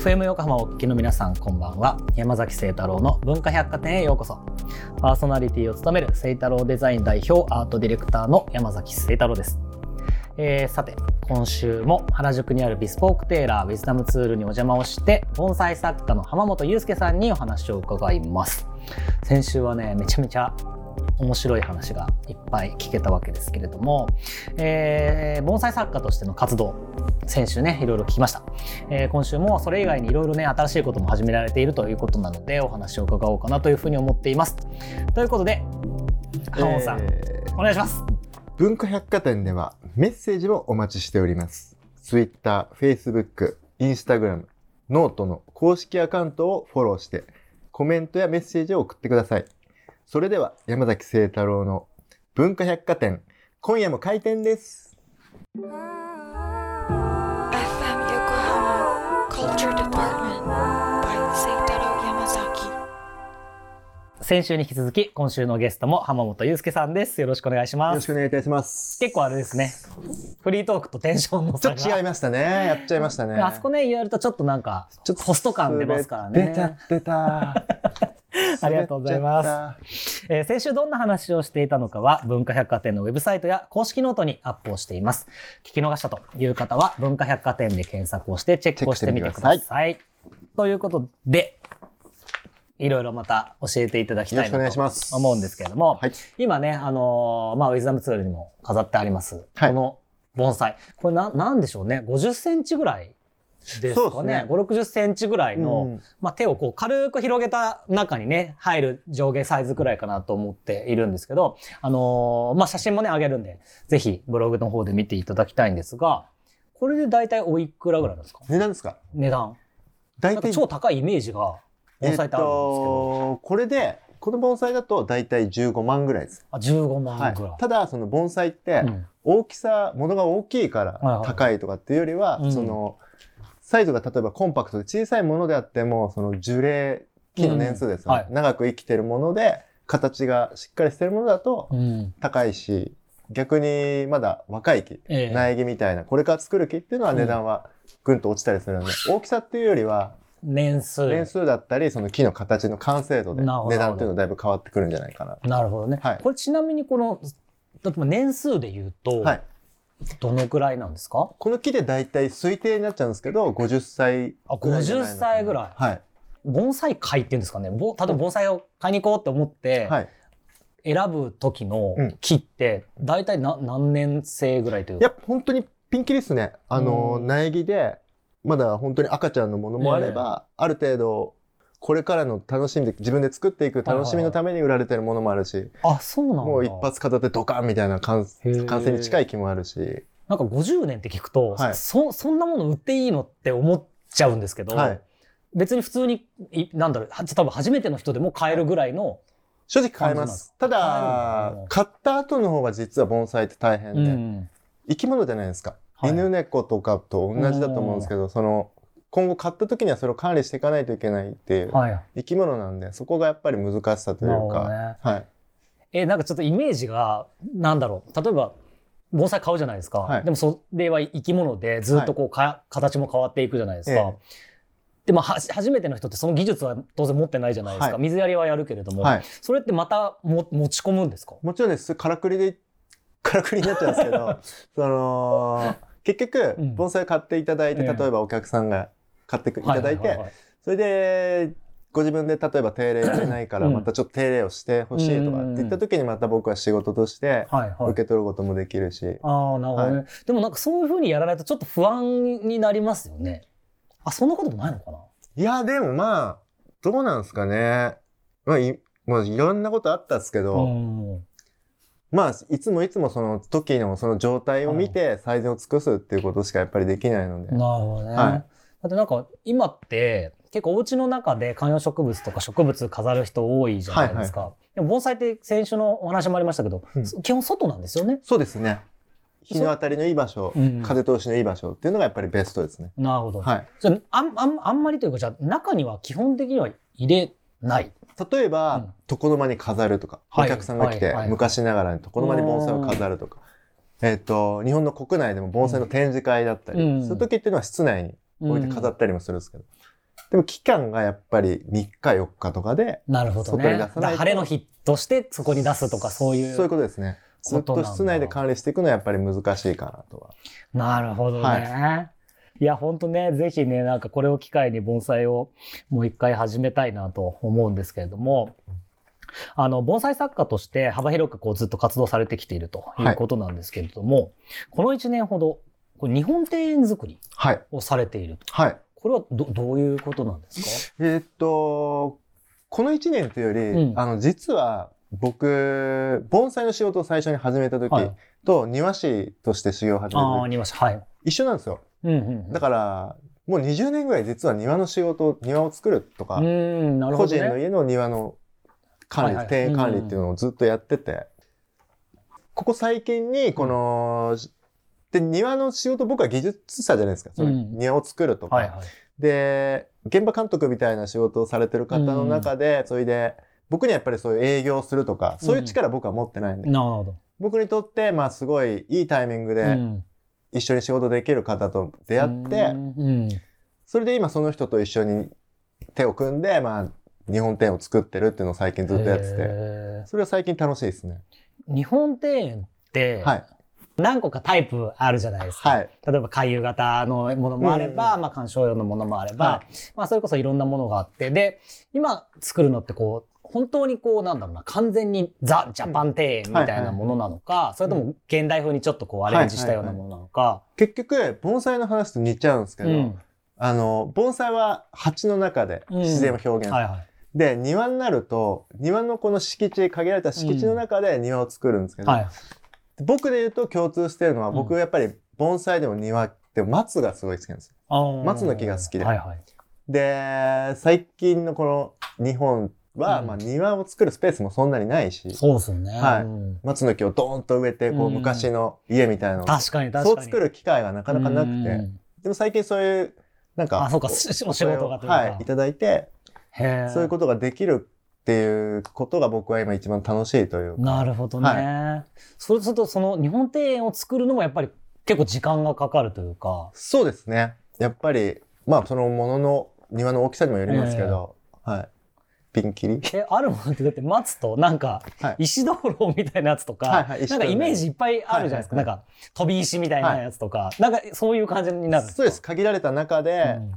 FM 横浜お聞きの皆さんこんばんは。山崎聖太郎の文化百貨店へようこそ。パーソナリティを務める聖太郎デザイン代表アートディレクターの山崎聖太郎です、えー、さて今週も原宿にあるビスポークテーラーウィズダムツールにお邪魔をして盆栽作家の浜本祐介さんにお話を伺います。先週はねめちゃめちゃ面白い話がいっぱい聞けたわけですけれども、えー、盆栽作家としての活動先週ねいろいろ聞きました、えー、今週もそれ以外にいろいろね新しいことも始められているということなのでお話を伺おうかなというふうに思っています。ということで浜本さん、えー、お願いします。文化百貨店ではメッセージもお待ちしております。Twitter、Facebook、Instagram、 note の公式アカウントをフォローしてコメントやメッセージを送ってくださいそれでは山崎晴太郎の文化百貨店今夜も開店です。先週に引き続き今週のゲストも浜本祐介さんです。よろしくお願いします。よろしくお願いいたします。結構あれですね。フリートークとテンションの差が。ちょっと違いましたね。やっちゃいましたね。あそこね、言われるとちょっとなんか、ちょっとホスト感出ますからね。出ちゃってた。ありがとうございます。えー、先週どんな話をしていたのかは、文化百貨店のウェブサイトや公式ノートにアップをしています。聞き逃したという方は、文化百貨店で検索をしてチェックをしてみてください。ということで、いろいろまた教えていただきたいなと思うんですけれども、はい、今ね、あのー、まあ、ウィズダムツールにも飾ってあります、はい、この盆栽。これな、なんでしょうね。50センチぐらいですかね。ね5、60センチぐらいの、うん、まあ、手をこう軽く広げた中にね、入る上下サイズくらいかなと思っているんですけど、あのー、まあ、写真もね、あげるんで、ぜひブログの方で見ていただきたいんですが、これで大体おいくらぐらいですか？値段ですか？値段。大体。超高いイメージが、盆栽ってあるんですけど。これで、この盆栽だと大体15万ぐらいです。あ、15万ぐらい。はい、ただ、その盆栽って、大きさ、ものが大きいから高いとかっていうよりは、はいはい、その、うんサイズが例えばコンパクトで小さいものであっても、その樹齢、木の年数ですね、うん。はい、長く生きてるもので、形がしっかりしてるものだと高いし、うん、逆にまだ若い木、えー、苗木みたいな、これから作る木っていうのは値段はぐんと落ちたりするので、うん、大きさっていうよりは、年数。年数だったり、その木の形の完成度で値段っていうのはだいぶ変わってくるんじゃないかな。なるほどね。はい、これちなみにこの、例えば年数で言うと、はい、どのくらいなんですか？この木で大体推定になっちゃうんですけど、50歳あ、50歳ぐらい？はい。盆栽会っていうんですかね？ぼ例えば盆栽を買いに行こうって思って、はい、選ぶ時の木って、大体な、何年生ぐらいという？いや、本当にピンキリっすね。あの、苗木で、まだ本当に赤ちゃんのものもあれば、ある程度、これからの楽しみで、自分で作っていく楽しみのために売られてるものもあるし。あ、そうなんだ。もう一発片手ドカンみたいな完完成に近い気もあるし。なんか50年って聞くと、はい、そ、そんなもの売っていいのって思っちゃうんですけど、はい、別に普通に、なんだろう、多分初めての人でも買えるぐらいの、正直買えます。ただ、買った後の方が実は盆栽って大変で、うん、生き物じゃないですか。犬猫とかと同じだと思うんですけど、その、今後買った時にはそれを管理していかないといけないっていう生き物なんで、そこがやっぱり難しさというか。ね、はい。え、なんかちょっとイメージが、なんだろう。例えば、盆栽買うじゃないですか。はい、でもそれは生き物でずっとこうか、はい、形も変わっていくじゃないですか。ええ、でも初めての人ってその技術は当然持ってないじゃないですか。はい、水やりはやるけれども、それってまたも持ち込むんですか？もちろんです。からくりで、からくりになっちゃうんですけど、その、結局、盆栽買っていただいて、例えばお客さんが買っていただいて、それで、ご自分で例えば定例やれないから、またちょっと定例をしてほしいとかって言った時にまた僕は仕事として受け取ることもできるし。ああ、なるほどね、はい、でもなんかそういうふうにやらないとちょっと不安になりますよね。あ、そんなこともないのかな？いや、でもまあ、どうなんですかね。まあ、い、まあ、いろんなことあったんですけど、まあ、いつもいつもその時のその状態を見て最善を尽くすっていうことしかやっぱりできないので。なるほどね。はい。だってなんか今って結構お家の中で観葉植物とか植物飾る人多いじゃないですか。はいはい、でも盆栽って先週のお話もありましたけど、うん、基本外なんですよね。そうですね。日の当たりのいい場所、うん、風通しのいい場所っていうのがやっぱりベストですね。なるほど。はい。じゃあ、あん、あんまりというか、じゃあ中には基本的には入れない。例えば、うん、床の間に飾るとか、お客さんが来て、昔ながらに床の間に盆栽を飾るとか、えっ、ー、と、日本の国内でも盆栽の展示会だったり、そういう時っていうのは室内に置いて飾ったりもするんですけど、でも期間がやっぱり3日4日とかで、なるほどね。晴れの日としてそこに出すとかそういう。そういうことですね。ずっと室内で管理していくのはやっぱり難しいかなとは。なるほどね。はいいや、ほんとね、ぜひね、なんかこれを機会に盆栽をもう一回始めたいなと思うんですけれども、あの、盆栽作家として幅広くこうずっと活動されてきているということなんですけれども、はい、この1年ほど、これ日本庭園作りをされている。と。はい。これはどどういうことなんですか？えー、っと、この1年というより、うん、あの、実は僕、盆栽の仕事を最初に始めた時と、庭師として修行を始めた時、庭師、はい。一緒なんですよ。うんうんうん、だから、もう20年ぐらい実は庭の仕事、庭を作るとか、ね、個人の家の庭の管理、はいはい、庭園管理っていうのをずっとやってて、ここ最近に、この、で、庭の仕事、僕は技術者じゃないですか。その庭を作るとか、はいはい。で、現場監督みたいな仕事をされてる方の中で、それで、僕にはやっぱりそういう営業するとか、そういう力僕は持ってないんで。なるほど。僕にとって、まあすごいいいタイミングで、一緒に仕事できる方と出会って、それで今その人と一緒に手を組んで、まあ、日本庭園を作ってるっていうのを最近ずっとやってて、それは最近楽しいですね。日本庭園って、はい、何個かタイプあるじゃないですか。はい、例えば回遊型のものもあれば、うん、まあ鑑賞用のものもあれば、はい、まあそれこそいろんなものがあって、で、今作るのってこう、本当にこう、なんだろうな、完全にザ・ジャパン庭園みたいなものなのか、それとも現代風にちょっとこうアレンジしたようなものなのか。結局、盆栽の話と似ちゃうんですけど、うん、あの、盆栽は鉢の中で自然を表現する。はいはい。で、庭になると、庭のこの敷地、限られた敷地の中で庭を作るんですけど、うん。はい、僕で言うと共通してるのは、僕やっぱり盆栽でも庭って松がすごい好きなんですよ。松の木が好きで。はいはい、で、最近のこの日本は、うん、まあ庭を作るスペースもそんなにないし。そうですね。はい。松の木をドーンと植えて、こう昔の家みたいなのを、確かに確かに。そう作る機会がなかなかなくて。でも最近そういう、なんか、あ、そうか、お仕事がはい、いただいて、そういうことができるっていうことが僕は今一番楽しいというか。なるほどね。はい、そうすると、その日本庭園を作るのもやっぱり結構時間がかかるというか。そうですね。やっぱり、まあそのものの庭の大きさにもよりますけど、はい。ピンキリえ、あるものってだって松となんか、石灯籠みたいなやつとか、はいはい、なんかイメージいっぱいあるじゃないですか。なんか、飛び石みたいなやつとか、はい、なんかそういう感じになるそうです。限られた中で、うん、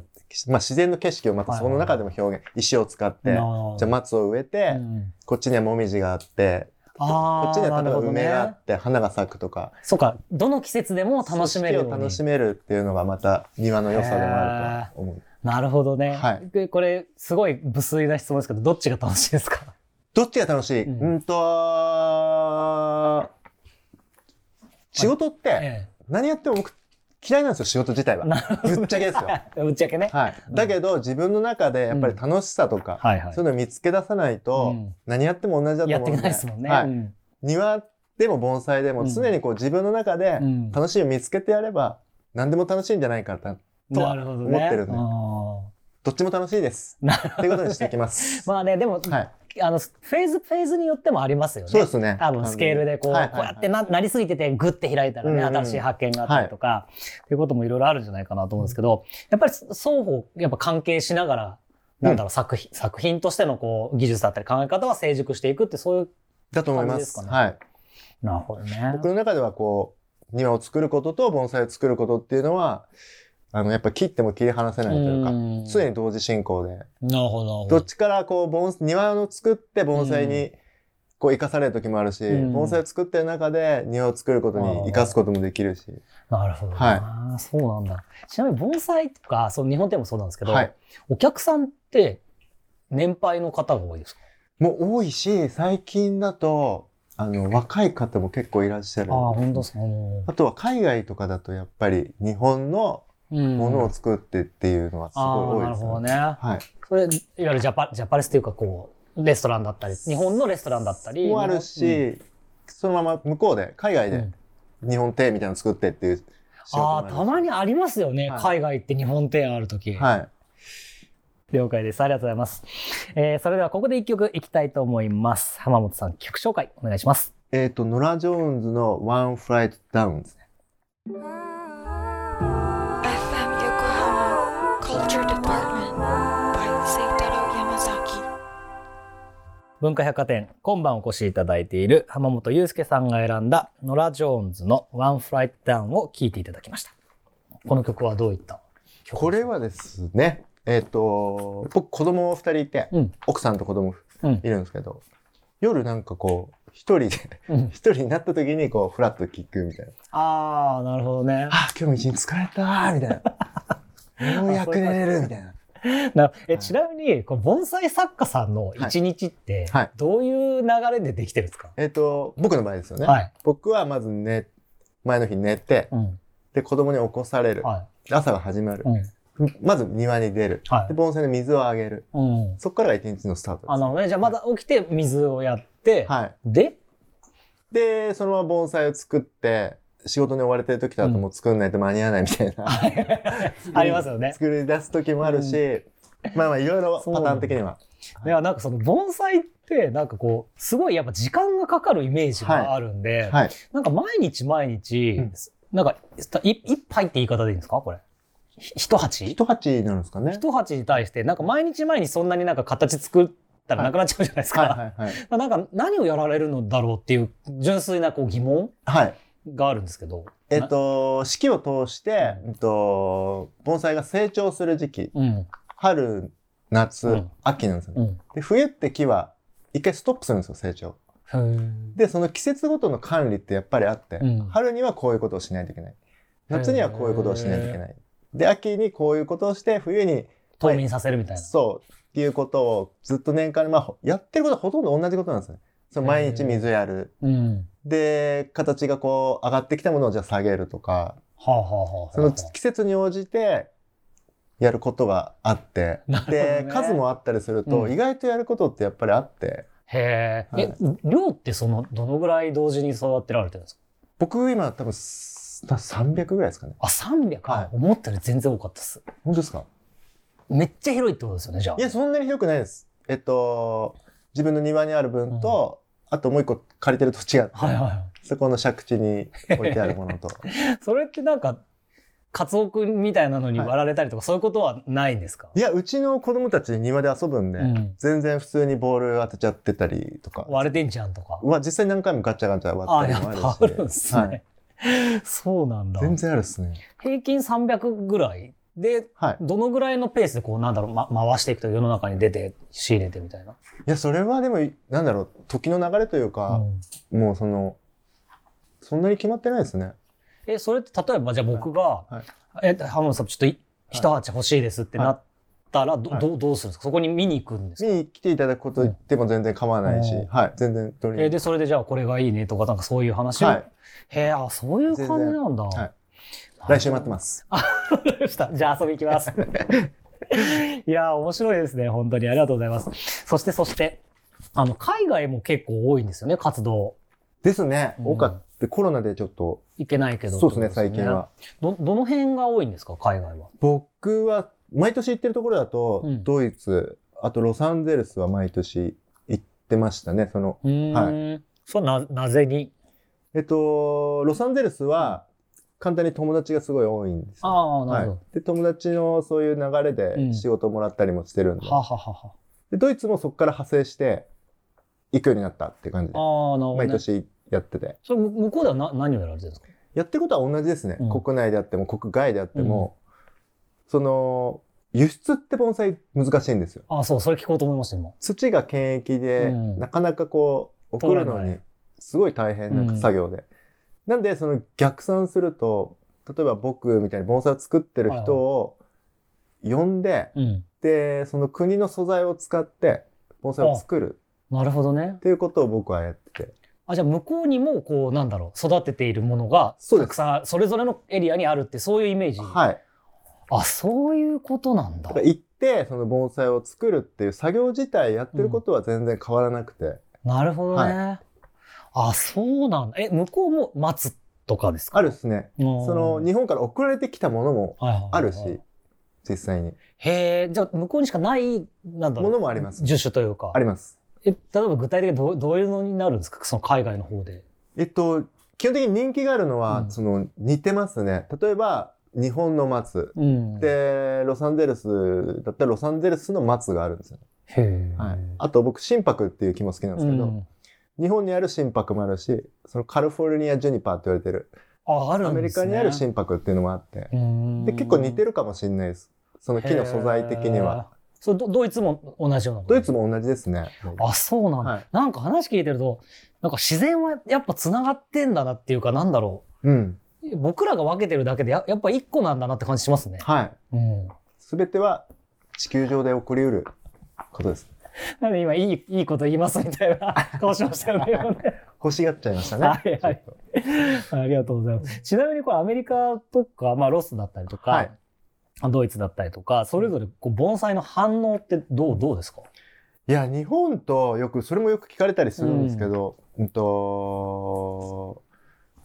まあ自然の景色をまたその中でも表現、石を使って、じゃあ松を植えて、うん、こっちにはもみじがあって、こっちには例えば梅があって、花が咲くとか。そうか、どの季節でも楽しめる。を楽しめるっていうのがまた庭の良さでもあると思う。なるほどね。はい。で、これ、すごい無粋な質問ですけど、どっちが楽しいですか？どっちが楽しい、うん、んと、仕事って、何やっても僕嫌いなんですよ、仕事自体は。ぶっちゃけですよ。ぶっちゃけね。はい。だけど、自分の中でやっぱり楽しさとか、そういうのを見つけ出さないと、何やっても同じだと思うんで。やってないですもんね。はい。庭でも盆栽でも常にこう自分の中で楽しみを見つけてやれば、何でも楽しいんじゃないかとは思ってるんで。どっちも楽しいです。ということにしていきます。まあね、でも、はい、あの、フェーズ、フェーズによってもありますよね。そうですね。多分スケールでこう、はいはいはい、こうやってななりすぎててグッて開いたらね、うんうん、新しい発見があったりとか、はい、っていうこともいろいろあるんじゃないかなと思うんですけど、やっぱり双方、やっぱ関係しながら、なんだろう、作品、作品としてのこう、技術だったり考え方は成熟していくって、そういう、だと思います。はい。なるほどね。僕の中ではこう、庭を作ることと盆栽を作ることっていうのは、あの、やっぱ切っても切り離せないというか、常に同時進行で。なるほど。どっちからこう、盆、庭を作って盆栽に、こう、生かされる時もあるし、盆栽を作ってる中で庭を作ることに生かすこともできるし。なるほど。はい。そうなんだ。ちなみに盆栽とか、そう、日本でもそうなんですけど、はい、お客さんって、年配の方が多いですか？もう多いし、最近だと、あの、若い方も結構いらっしゃる。ああ、本当ですか？あとは海外とかだとやっぱり日本のものを作ってっていうのはすごい多いです、ね、なるほどね。はい。それ、いわゆるジャパ、ジャパレスっていうかこう、レストランだったり、日本のレストランだったり。もあるし、うん、そのまま向こうで、海外で日本庭みたいなの作ってっていう。ああ、たまにありますよね。はい、海外って日本庭あるとき。はい。了解です。ありがとうございます。えー、それではここで一曲いきたいと思います。浜本さん、曲紹介お願いします。えっ、と、ノラ・ジョーンズの One Flight Down ですね。文化百貨店、今晩お越しいただいている浜本祐介さんが選んだノラ・ジョーンズの One Flight Down を聴いていただきました。この曲はどういった曲これはですね、えっ、ー、と、僕子供二人いて、うん、奥さんと子供いるんですけど、うん、夜なんかこう、一人で、一人になった時にこう、フラッと聞くみたいな。ああ、なるほどね。あ今日も一日疲れたみたいな。ようやく寝れるみたいな。なえちなみに、この盆栽作家さんの一日って、どういう流れでできてるんですか、えっ、ー、と、僕の場合ですよね。はい、僕はまず寝、前の日寝て、うん、で、子供に起こされる。はい、朝が始まる。うんまず庭に出る。はい、で、盆栽の水をあげる。うん、そこからが一日のスタートです。あのね、じゃあまだ起きて水をやって、はい、で？で、そのまま盆栽を作って、仕事に追われてる時だともう作んないと間に合わないみたいな、ありますよね。作り出す時もあるし、まあまあいろいろパターン的には。いや、なんかその盆栽って、なんかこう、すごいやっぱ時間がかかるイメージがあるんで、はい。はい、なんか毎日毎日、うん、なんか一杯って言い方でいいんですか？これ。一鉢？一鉢なんですかね。一鉢に対して、なんか毎日毎日そんなになんか形作ったらなくなっちゃうじゃないですか。はいはいはい。はい、なんか何をやられるのだろうっていう純粋なこう疑問があるんですけど。えっと、四季を通して、えっと、盆栽が成長する時期。うん春、夏、うん、秋なんですよ、ね、うん、で、冬って木は一回ストップするんですよ、成長。で、その季節ごとの管理ってやっぱりあって、うん、春にはこういうことをしないといけない。夏にはこういうことをしないといけない。で、秋にこういうことをして、冬に。冬眠させるみたいな。そう。っていうことをずっと年間で、まあ、やってることはほとんど同じことなんですね。その毎日水やる。うん、で、形がこう上がってきたものをじゃあ下げるとか。はあはあはあ、その季節に応じてやることがあって、ね、で、数もあったりすると、意外とやることってやっぱりあって。へえ、はい、え、量ってその、どのぐらい同時に育てられてるんですか？僕今多分300ぐらいですかね。あ、300? はい。思ったより全然多かったっす。本当ですか？めっちゃ広いってことですよね、じゃあ。いや、そんなに広くないです。えっと、自分の庭にある分と、うん、あともう一個借りてる土地があって、はいはい、そこの借地に置いてあるものと。それってなんか、カツオ君みたいなのに割られたりとか、はい、そういうことはないんですか？いや、うちの子供たち庭で遊ぶんで、うん、全然普通にボール当てちゃってたりとか。割れてんじゃんとか。まあ実際何回もガチャガチャ割ったりもあるし。あ、あるんすね。はい、そうなんだ。全然あるっすね。平均300ぐらいで、はい、どのぐらいのペースでこう、なんだろう、ま、回していくと世の中に出て仕入れてみたいな？いや、それはでも、なんだろう、時の流れというか、うん、もうその、そんなに決まってないですね。え、それって例えばじゃあ僕が、はい。はい、え、浜野さんちょっと一鉢欲しいですってなったら、ど、どどうするんですか？そこに見に行くんですか？見に来ていただくこと言っても全然構わないし、うん、はい、全然取りえ、で、それでじゃあこれがいいねとか、なんかそういう話を？はい、へえ、あ、そういう感じなんだ。はい。来週待ってます。あ、わかりました。じゃあ遊び行きます。いや面白いですね。本当にありがとうございます。そして、そして、あの、海外も結構多いんですよね、活動。ですね。多かった。コロナでちょっと。いけないけど、そうですね、最近は。ど、どの辺が多いんですか、海外は？僕は、毎年行ってるところだと、うん、ドイツ、あとロサンゼルスは毎年行ってましたね、その。はい。そう、な、なぜに？えっと、ロサンゼルスは、簡単に友達がすごい多いんですよ。ああ、なるほど、はい。で、友達のそういう流れで仕事もらったりもしてるんで。うん、はははは。で、ドイツもそこから派生して、行くようになったって感じで。ああ、なるほど、ね、毎年やってて。それ向こうではな何をやられてるんですか？やってることは同じですね。うん、国内であっても、国外であっても、うん、その、輸出って盆栽難しいんですよ。ああ、そう、それ聞こうと思いました、今。土が検疫で、なかなかこう、送るのに、すごい大変な作業で。なんで、その逆算すると、例えば僕みたいに盆栽を作ってる人を呼んで、はいはい、で、その国の素材を使って盆栽を作る。なるほどね。っていうことを僕はやってて。あ、じゃあ向こうにも、こう、なんだろう、育てているものが、たくさん、それぞれのエリアにあるって、そういうイメージ？はい。あ、そういうことなんだ。だ行って、その盆栽を作るっていう作業自体やってることは全然変わらなくて。うん、なるほどね。はいあ、そうなんだ。え、向こうも待つとかですか？あるっすね。その、日本から送られてきたものもあるし、実際に。へえ、じゃあ向こうにしかない、なんだ。ものもあります。樹種というか。あります。え、例えば具体的にどどういうのになるんですか？その海外の方で。えっと、基本的に人気があるのは、うん、その、似てますね。例えば、日本の松、うん、で、ロサンゼルスだったらロサンゼルスの松があるんですよ。はい、あと僕心拍っていう木も好きなんですけど、うん、日本にある心拍もあるしそのカリフォルニアジュニパーって言われてるあある、ね、アメリカにある心拍っていうのもあってで結構似てるかもしれないですその木の素材的には。そドイツも同じようなドイツも同じですね。あ、そうなんだ、はい、なんか話聞いてると、なんか自然はやっぱ繋がってんだなっていうか、なんだろう。うん。僕らが分けてるだけでややっぱ一個なんだなって感じしますね。はい。うん。すべては地球上で起こりうることです。なんで今いい、いいこと言いますみたいな 顔しましたよね。欲しがっちゃいましたね。はいはい。ありがとうございます。ちなみにこれアメリカとか、まあロスだったりとか、はい、ドイツだったりとか、それぞれこう盆栽の反応ってどう、どうですか？いや、日本とよく、それもよく聞かれたりするんですけど、うん、うんと、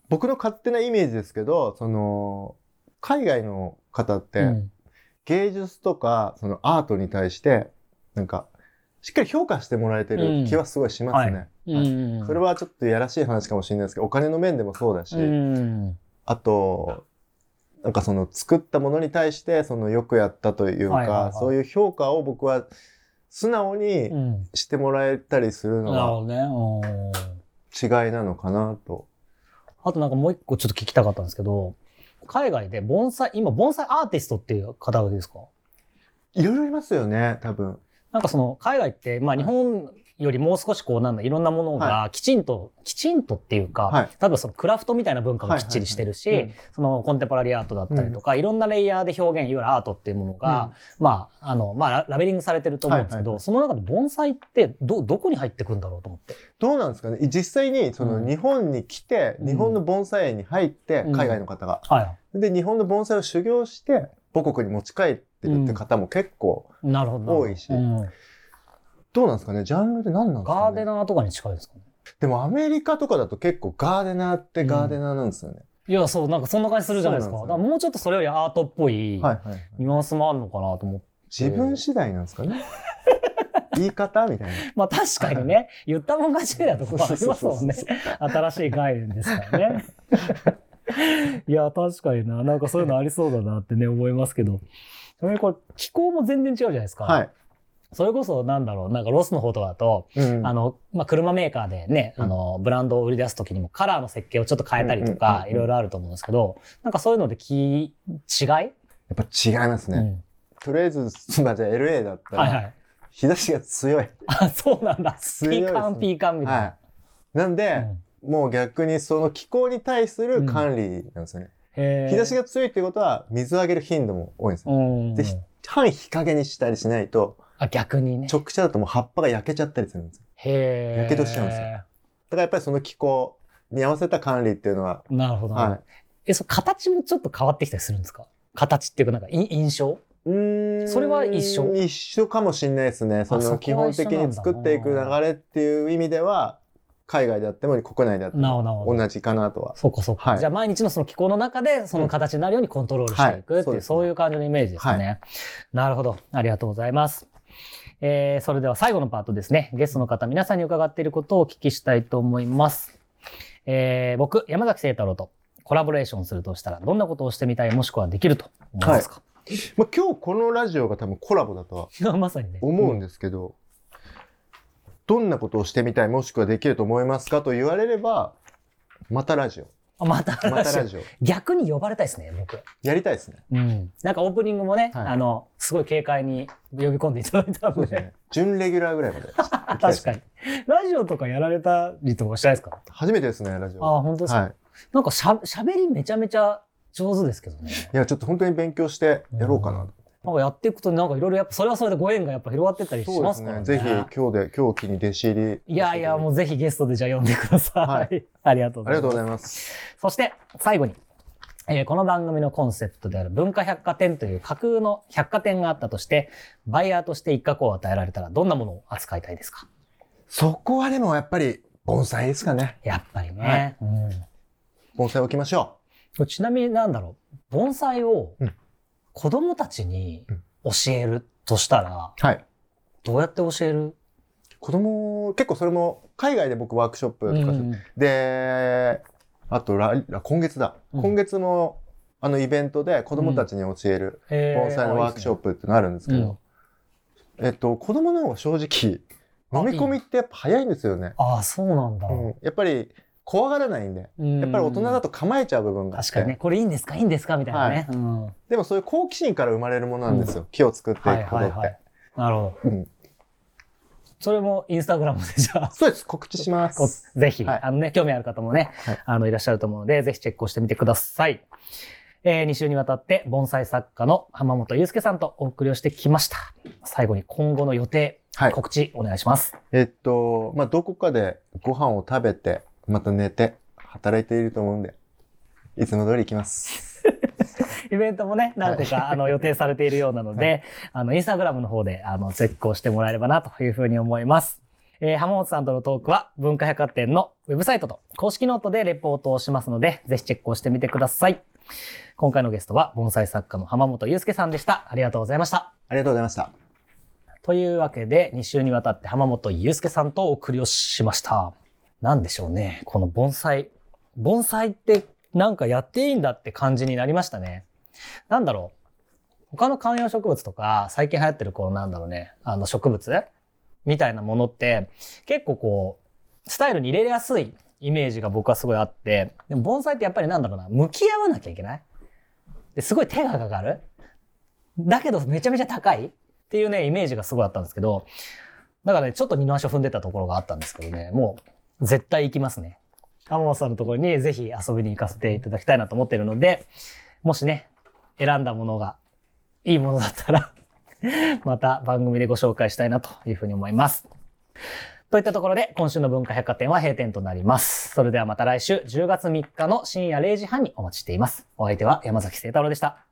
僕の勝手なイメージですけど、その、海外の方って、芸術とか、そのアートに対して、なんか、しっかり評価してもらえてる気はすごいしますね。それはちょっとやらしい話かもしれないですけど、お金の面でもそうだし、あと、なんかその作ったものに対してそのよくやったというか、そういう評価を僕は素直にしてもらえたりするのが違いなのかなと。あとなんかもう一個ちょっと聞きたかったんですけど、海外で盆栽、今盆栽アーティストっていう方がですか？いろいろいますよね、多分。なんかその海外って、まあ日本よりもう少しこうなんだいろんなものがきちんと、はい、きちんとっていうか、はい、例えばそのクラフトみたいな文化もきっちりしてるし、そのコンテンポラリーアートだったりとか、うん、いろんなレイヤーで表現いわゆるアートっていうものが、うん、まああのまあラベリングされてると思うんですけど、はい。はいはい、その中で盆栽ってどどこに入ってくるんだろうと思って？どうなんですかね？実際にその日本に来て、うん、日本の盆栽園に入って、海外の方が、はい、で日本の盆栽を修行して母国に持ち帰ってるって方も結構多いし。どうなんですかね？ジャンルで何なんですか、ね、ガーデナーとかに近いですかねでもアメリカとかだと結構ガーデナーってガーデナーなんですよね。うん、いや、そう、なんかそんな感じするじゃないですか。すね、もうちょっとそれよりアートっぽいニュアンスもあるのかなと思って。自分次第なんですかね？言い方みたいな。まあ確かにね、言ったもん勝ちなところありますもんね。新しい概念ですからね。いや、確かにな。なんかそういうのありそうだなってね、思いますけど。ちなみにこれ、気候も全然違うじゃないですか。はい。それこそなんだろう、なんかロスの方とかだと、うん、あの、まあ、車メーカーでね、うん、あの、ブランドを売り出すときにもカラーの設計をちょっと変えたりとか、いろいろあると思うんですけど、なんかそういうので気、違い？やっぱ違いますね。うん、とりあえず、まあ、じゃあ LA だったら、はいはい、日差しが強い。あ、そうなんだ。強い、ね、ピーカンピーカンみたいな。はい、なんで、もう逆にその気候に対する管理なんですよね。日差しが強いってことは、水をあげる頻度も多いんですよ。で、半日陰にしたりしないと、あ、逆にね。直射だともう葉っぱが焼けちゃったりするんですよ。へえ。焼けどしちゃうんですよ。だからやっぱりその気候に合わせた管理っていうのは。なるほど。はい。え、そ形もちょっと変わってきたりするんですか？形っていうかなんか印象？うんそれは一緒？一緒かもしれないですね。その基本的に作っていく流れっていう意味では、海外であっても国内であっても同じかなとは。そうかそうか。はい、じゃあ毎日のその気候の中でその形になるようにコントロールしていくっていう、うんはい、そういう感じのイメージですね、はい。なるほど。ありがとうございます。えー、それでは最後のパートですね。ゲストの方、皆さんに伺っていることをお聞きしたいと思います。えー、僕、山崎聖太郎とコラボレーションするとしたら、どんなことをしてみたい、もしくはできると思いますか、はい、まあ、今日このラジオが多分コラボだとは まさにね。思うんですけど、どんなことをしてみたい、もしくはできると思いますかと言われれば、またラジオ。またラジオ。ジオ逆に呼ばれたいですね、僕。やりたいですね。うん。なんかオープニングもね、はい、あの、すごい軽快に呼び込んでいただいたので。ね。準レギュラーぐらいまで。確かに。ラジオとかやられたりとかしたいですか？初めてですね、ラジオ。あ、本当ですか、はい、なんかしゃ、喋りめちゃめちゃ上手ですけどね。いや、ちょっと本当に勉強してやろうかなと。なんかやっていくとなんかいろいろやっぱそれはそれでご縁がやっぱ広がってったりしますからね。ぜひ今日で今日機に弟子入り。いやいやもうぜひゲストでじゃあ呼んでください。はい、ありがとうございます。ありがとうございます。そして最後に、えー、この番組のコンセプトである文化百貨店という架空の百貨店があったとして、バイヤーとして一角を与えられたらどんなものを扱いたいですか？そこはでもやっぱり盆栽ですかね。やっぱりね。はい、うん、盆栽置きましょう。ちなみになんだろう。盆栽を子供たちに、うん。教えるとしたら、はい。どうやって教える？子供、結構それも、海外で僕ワークショップとか、うん、で、あと来、今月だ。うん、今月も、あのイベントで子供たちに教える盆栽のワークショップってのあるんですけど、えっと、子供の方が正直、飲み込みってやっぱ早いんですよね。ああ、そうなんだ。うん、やっぱり、怖がらないんで、やっぱり大人だと構えちゃう部分が確かにね、これいいんですか？いいんですか？みたいなね、はいうん、でもそういう好奇心から生まれるものなんですよ。木を作っていくことって。はいはいはい、なるほど。うんそれもインスタグラムでじゃあ。そうです。告知します。ぜひ、はい、あのね、興味ある方もね、はい、あの、いらっしゃると思うので、ぜひチェックをしてみてください。えー、2週にわたって盆栽作家の浜本祐介さんとお送りをしてきました。最後に今後の予定、はい、告知お願いします。えっと、まあ、どこかでご飯を食べて、また寝て、働いていると思うんで、いつも通り行きます。イベントもね、何個か、あの、予定されているようなので、はい、あの、インスタグラムの方で、あの、チェックをしてもらえればな、というふうに思います。えー、浜本さんとのトークは、文化百貨店のウェブサイトと公式ノートでレポートをしますので、ぜひチェックをしてみてください。今回のゲストは、盆栽作家の浜本祐介さんでした。ありがとうございました。ありがとうございました。というわけで、2週にわたって浜本祐介さんとお送りをしました。なんでしょうね。この盆栽。盆栽ってなんかやっていいんだって感じになりましたね。なんだろう。他の観葉植物とか、最近流行ってるこうなんだろうね、あの植物？みたいなものって、結構こう、スタイルに入れやすいイメージが僕はすごいあって、でも盆栽ってやっぱりなんだろうな、向き合わなきゃいけない？ですごい手がかかる？だけどめちゃめちゃ高い？っていうね、イメージがすごいあったんですけど、だからね、ちょっと二の足を踏んでたところがあったんですけどね、もう絶対行きますね。天本さんのところにぜひ遊びに行かせていただきたいなと思ってるので、もしね、選んだものがいいものだったら また番組でご紹介したいなというふうに思います。といったところで、今週の文化百貨店は閉店となります。それではまた来週10月3日の深夜0時半にお待ちしています。お相手は山崎聖太郎でした。